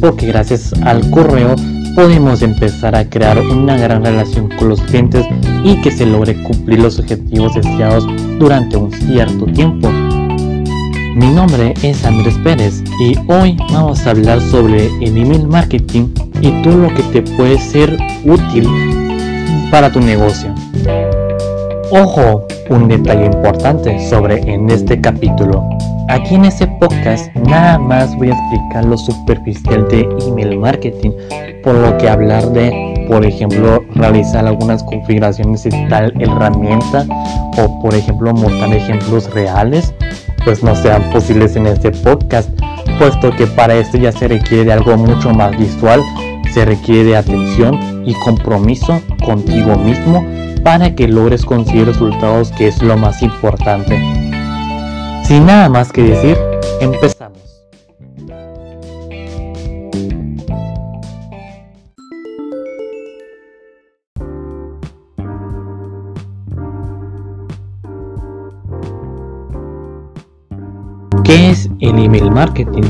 porque gracias al correo podemos empezar a crear una gran relación con los clientes y que se logre cumplir los objetivos deseados durante un cierto tiempo. Mi nombre es Andrés Pérez y hoy vamos a hablar sobre el email marketing y todo lo que te puede ser útil para tu negocio. Ojo, un detalle importante sobre en este capítulo. Aquí en este podcast nada más voy a explicar lo superficial de email marketing, por lo que hablar de, por ejemplo, realizar algunas configuraciones de tal herramienta o, por ejemplo, mostrar ejemplos reales, pues no sean posibles en este podcast, puesto que para esto ya se requiere de algo mucho más visual, se requiere de atención y compromiso contigo mismo para que logres conseguir resultados que es lo más importante. Sin nada más que decir, empezamos. ¿Qué es el email marketing?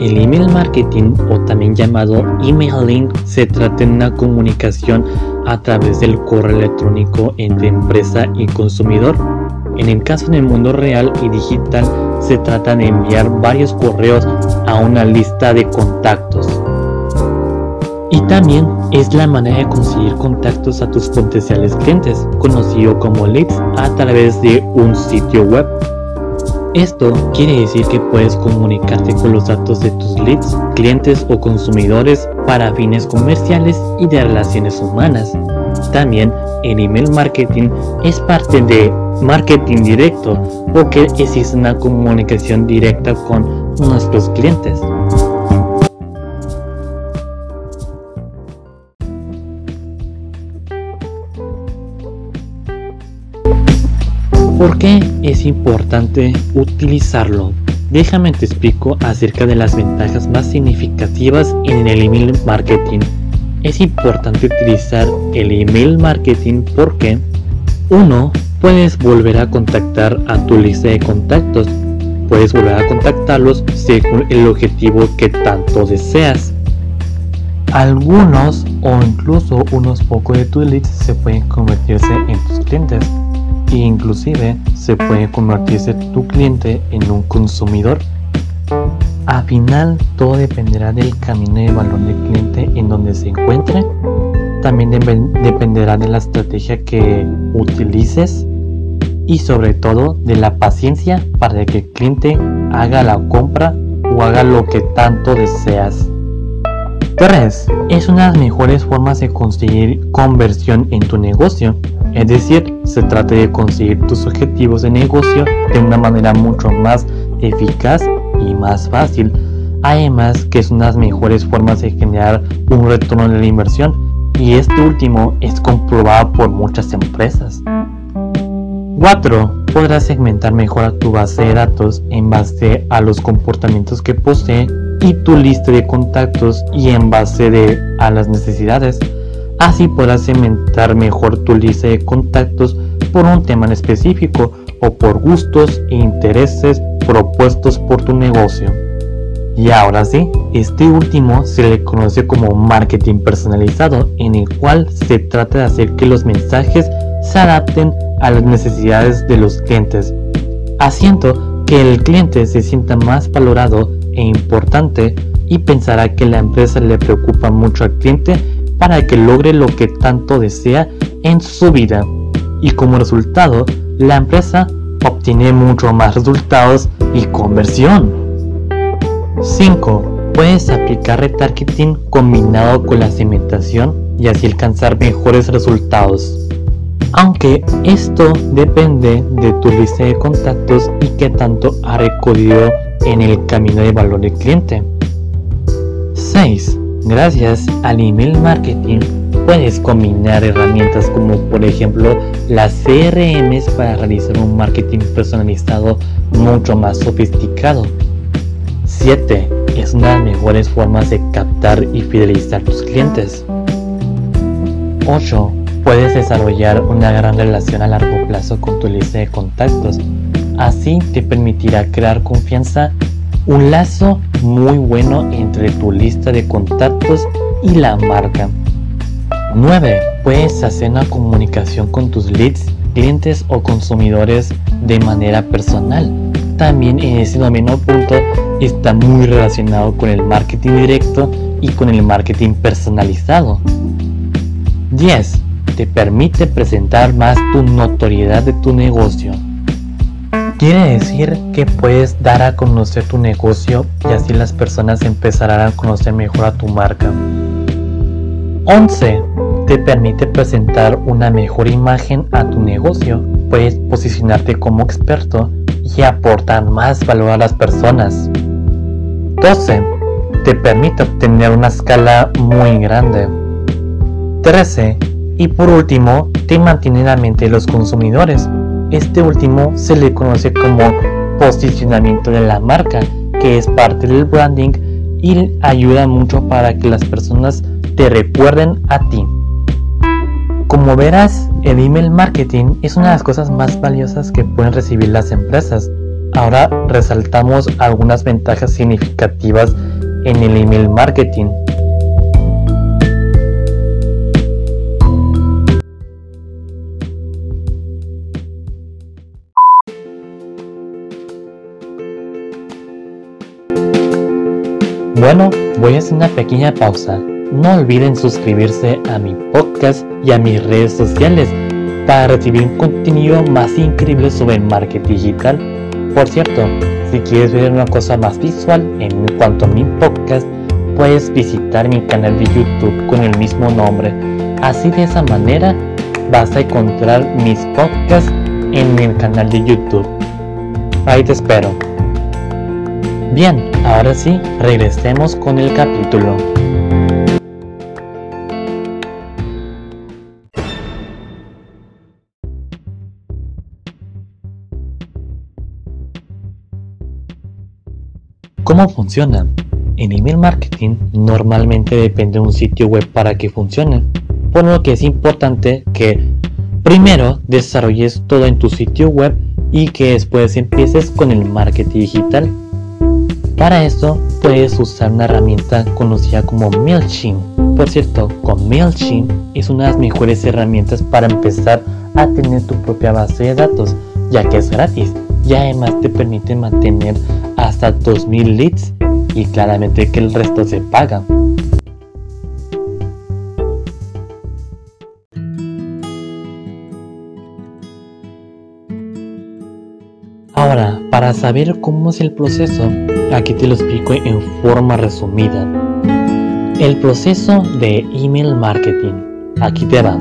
El email marketing o también llamado emailing se trata de una comunicación a través del correo electrónico entre empresa y consumidor en el caso del mundo real y digital, se trata de enviar varios correos a una lista de contactos. Y también es la manera de conseguir contactos a tus potenciales clientes, conocido como leads, a través de un sitio web. Esto quiere decir que puedes comunicarte con los datos de tus leads, clientes o consumidores para fines comerciales y de relaciones humanas. También el email marketing es parte de marketing directo porque existe una comunicación directa con nuestros clientes. ¿Por qué es importante utilizarlo? Déjame te explico acerca de las ventajas más significativas en el email marketing. Es importante utilizar el email marketing porque 1 puedes volver a contactar a tu lista de contactos. Puedes volver a contactarlos según el objetivo que tanto deseas. Algunos o incluso unos pocos de tus leads se pueden convertirse en tus clientes. E inclusive se puede convertirse tu cliente en un consumidor. Al final todo dependerá del camino de valor del cliente en donde se encuentre. También dependerá de la estrategia que utilices y sobre todo de la paciencia para que el cliente haga la compra o haga lo que tanto deseas. 3. Es una de las mejores formas de conseguir conversión en tu negocio. Es decir, se trata de conseguir tus objetivos de negocio de una manera mucho más eficaz y más fácil. Además que es una de las mejores formas de generar un retorno de la inversión y este último es comprobado por muchas empresas. 4. Podrás segmentar mejor a tu base de datos en base a los comportamientos que posee y tu lista de contactos y en base de, a las necesidades. Así podrás segmentar mejor tu lista de contactos por un tema en específico o por gustos e intereses propuestos por tu negocio. Y ahora sí, este último se le conoce como marketing personalizado, en el cual se trata de hacer que los mensajes se adapten a las necesidades de los clientes, haciendo que el cliente se sienta más valorado e importante y pensará que la empresa le preocupa mucho al cliente para que logre lo que tanto desea en su vida. Y como resultado, la empresa obtiene mucho más resultados y conversión. 5. Puedes aplicar retargeting combinado con la segmentación y así alcanzar mejores resultados aunque esto depende de tu lista de contactos y qué tanto ha recorrido en el camino de valor del cliente. 6. Gracias al email marketing puedes combinar herramientas como por ejemplo las CRMs para realizar un marketing personalizado mucho más sofisticado. 7. Es una de las mejores formas de captar y fidelizar tus clientes. 8 Puedes desarrollar una gran relación a largo plazo con tu lista de contactos. Así te permitirá crear confianza, un lazo muy bueno entre tu lista de contactos y la marca. 9. Puedes hacer una comunicación con tus leads, clientes o consumidores de manera personal. También en ese noveno punto está muy relacionado con el marketing directo y con el marketing personalizado. 10. Te permite presentar más tu notoriedad de tu negocio. Quiere decir que puedes dar a conocer tu negocio y así las personas empezarán a conocer mejor a tu marca. 11. Te permite presentar una mejor imagen a tu negocio. Puedes posicionarte como experto y aportar más valor a las personas. 12. Te permite obtener una escala muy grande. 13. Y por último, te mantiene en la mente de los consumidores. Este último se le conoce como posicionamiento de la marca, que es parte del branding y ayuda mucho para que las personas te recuerden a ti. Como verás, el email marketing es una de las cosas más valiosas que pueden recibir las empresas. Ahora resaltamos algunas ventajas significativas en el email marketing. Bueno, voy a hacer una pequeña pausa no olviden suscribirse a mi podcast y a mis redes sociales para recibir un contenido más increíble sobre el marketing digital. Por cierto, si quieres ver una cosa más visual en cuanto a mi podcast, puedes visitar mi canal de YouTube con el mismo nombre. Así de esa manera vas a encontrar mis podcasts en mi canal de YouTube. Ahí te espero. Bien, ahora sí, regresemos con el capítulo. ¿Cómo funciona? En email marketing normalmente depende de un sitio web para que funcione, por lo que es importante que primero desarrolles todo en tu sitio web y que después empieces con el marketing digital. Para esto puedes usar una herramienta conocida como MailChimp. Por cierto, con MailChimp es una de las mejores herramientas para empezar a tener tu propia base de datos, ya que es gratis y además te permite mantener hasta 2000 leads y claramente que el resto se paga. Ahora, para saber cómo es el proceso, aquí te lo explico en forma resumida. El proceso de email marketing. Aquí te va.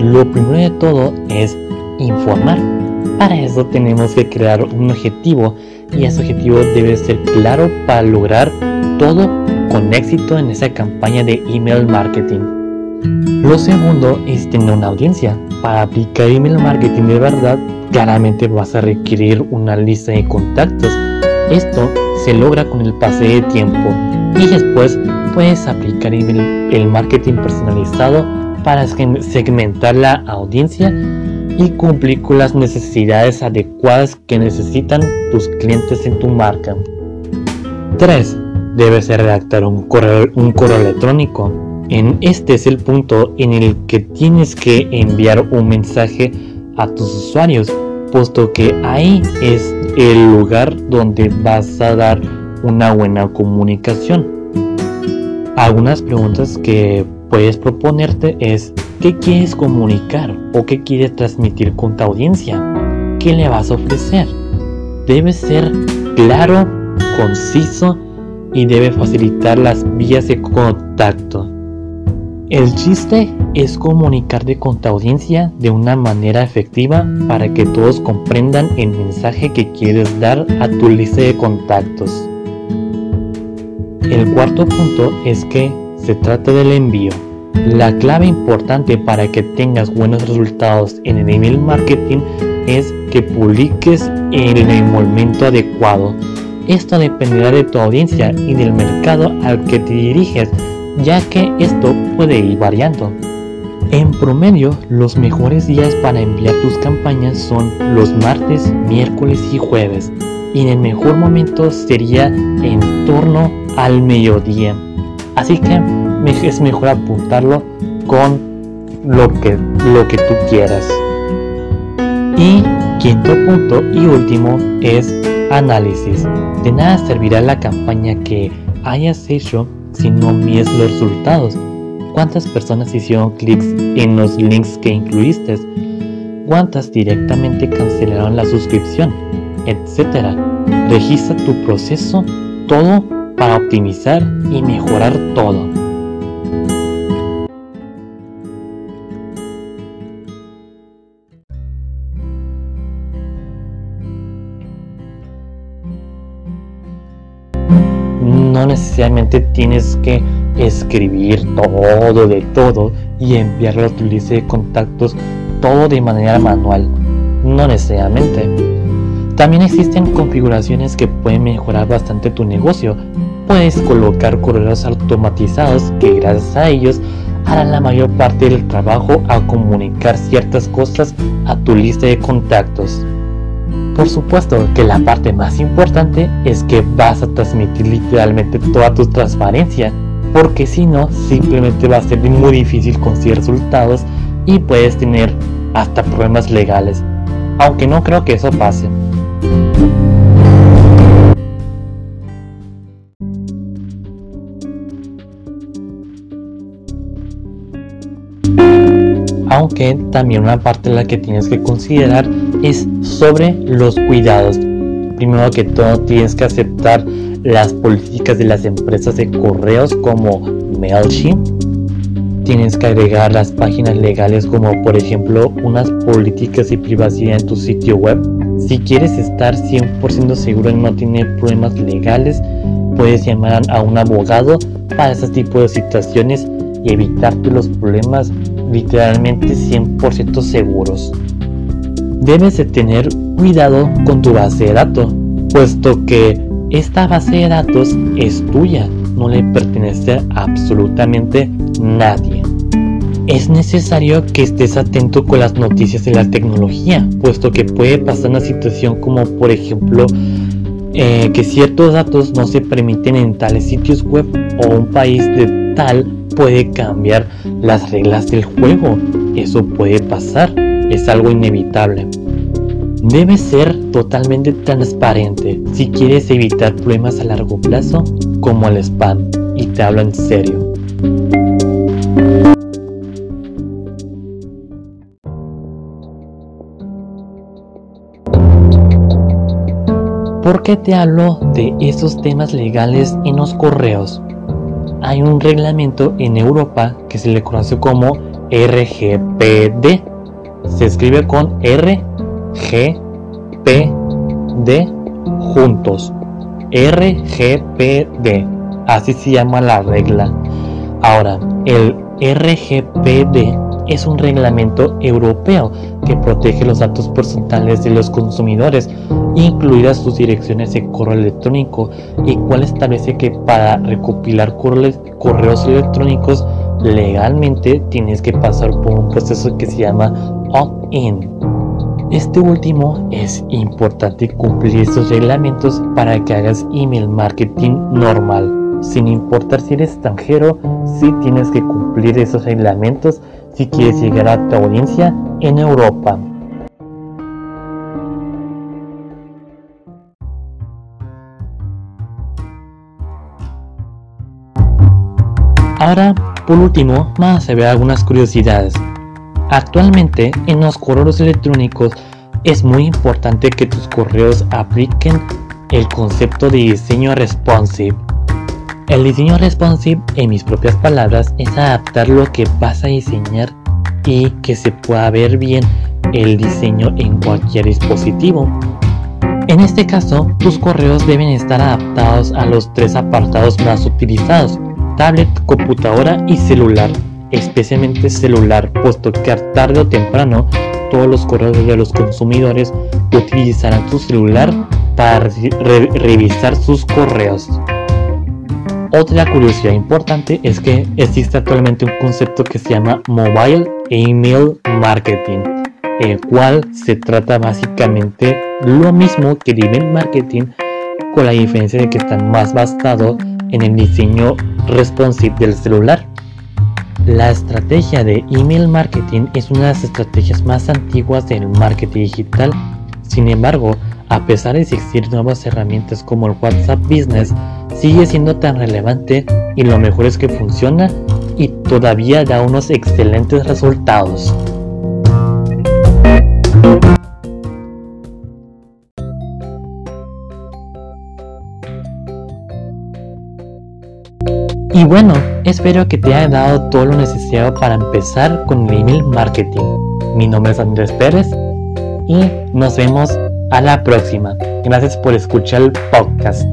Lo primero de todo es informar. Para eso tenemos que crear un objetivo y ese objetivo debe ser claro para lograr todo con éxito en esa campaña de email marketing. Lo segundo es tener una audiencia. Para aplicar email marketing de verdad, claramente vas a requerir una lista de contactos. Esto se logra con el pase de tiempo y después puedes aplicar el marketing personalizado para segmentar la audiencia y cumplir con las necesidades adecuadas que necesitan tus clientes en tu marca. 3. Debes redactar un correo, un correo electrónico. En este es el punto en el que tienes que enviar un mensaje a tus usuarios, puesto que ahí es el lugar donde vas a dar una buena comunicación. Algunas preguntas que puedes proponerte es ¿Qué quieres comunicar o qué quieres transmitir con tu audiencia? ¿Qué le vas a ofrecer? Debe ser claro, conciso y debe facilitar las vías de contacto. El chiste es comunicarte con tu audiencia de una manera efectiva para que todos comprendan el mensaje que quieres dar a tu lista de contactos. El cuarto punto es que se trata del envío. La clave importante para que tengas buenos resultados en el email marketing es que publiques en el momento adecuado. Esto dependerá de tu audiencia y del mercado al que te diriges, ya que esto puede ir variando. En promedio, los mejores días para enviar tus campañas son los martes, miércoles y jueves, y en el mejor momento sería en torno al mediodía. Así que es mejor apuntarlo con lo que, lo que tú quieras. Y quinto punto y último es análisis. De nada servirá la campaña que hayas hecho si no mides los resultados. ¿Cuántas personas hicieron clics en los links que incluiste? ¿Cuántas directamente cancelaron la suscripción? Etcétera. Registra tu proceso, todo para optimizar y mejorar todo. Necesariamente tienes que escribir todo de todo y enviarlo a tu lista de contactos todo de manera manual. No necesariamente. También existen configuraciones que pueden mejorar bastante tu negocio. Puedes colocar correos automatizados que gracias a ellos harán la mayor parte del trabajo a comunicar ciertas cosas a tu lista de contactos. Por supuesto que la parte más importante es que vas a transmitir literalmente toda tu transparencia, porque si no, simplemente va a ser muy difícil conseguir resultados y puedes tener hasta problemas legales, aunque no creo que eso pase. aunque también una parte de la que tienes que considerar es sobre los cuidados. Primero que todo tienes que aceptar las políticas de las empresas de correos como MailChimp. Tienes que agregar las páginas legales como por ejemplo unas políticas de privacidad en tu sitio web. Si quieres estar 100% seguro de no tener problemas legales, puedes llamar a un abogado para ese tipo de situaciones y evitarte los problemas literalmente 100% seguros. Debes de tener cuidado con tu base de datos, puesto que esta base de datos es tuya, no le pertenece a absolutamente nadie. Es necesario que estés atento con las noticias de la tecnología, puesto que puede pasar una situación como por ejemplo eh, que ciertos datos no se permiten en tales sitios web o un país de tal puede cambiar las reglas del juego. Eso puede pasar, es algo inevitable. Debes ser totalmente transparente si quieres evitar problemas a largo plazo como el spam. Y te hablo en serio. ¿Por qué te hablo de esos temas legales en los correos? hay un reglamento en Europa que se le conoce como RGPD. Se escribe con RGPD juntos. RGPD. Así se llama la regla. Ahora, el RGPD es un reglamento europeo que protege los datos personales de los consumidores, incluidas sus direcciones de correo electrónico, y cual establece que para recopilar correos electrónicos legalmente tienes que pasar por un proceso que se llama opt-in. Este último es importante cumplir estos reglamentos para que hagas email marketing normal. Sin importar si eres extranjero, si tienes que cumplir esos reglamentos si quieres llegar a tu audiencia en Europa. Ahora, por último, vamos a ver algunas curiosidades. Actualmente, en los correos electrónicos es muy importante que tus correos apliquen el concepto de diseño responsive el diseño responsive, en mis propias palabras, es adaptar lo que vas a diseñar y que se pueda ver bien el diseño en cualquier dispositivo. En este caso, tus correos deben estar adaptados a los tres apartados más utilizados, tablet, computadora y celular, especialmente celular, puesto que tarde o temprano todos los correos de los consumidores utilizarán su celular para revisar sus correos. Otra curiosidad importante es que existe actualmente un concepto que se llama Mobile Email Marketing, el cual se trata básicamente lo mismo que el email marketing, con la diferencia de que está más basado en el diseño responsive del celular. La estrategia de email marketing es una de las estrategias más antiguas del marketing digital. Sin embargo, a pesar de existir nuevas herramientas como el WhatsApp Business, sigue siendo tan relevante y lo mejor es que funciona y todavía da unos excelentes resultados. Y bueno, espero que te haya dado todo lo necesario para empezar con el email marketing. Mi nombre es Andrés Pérez y nos vemos a la próxima. Gracias por escuchar el podcast.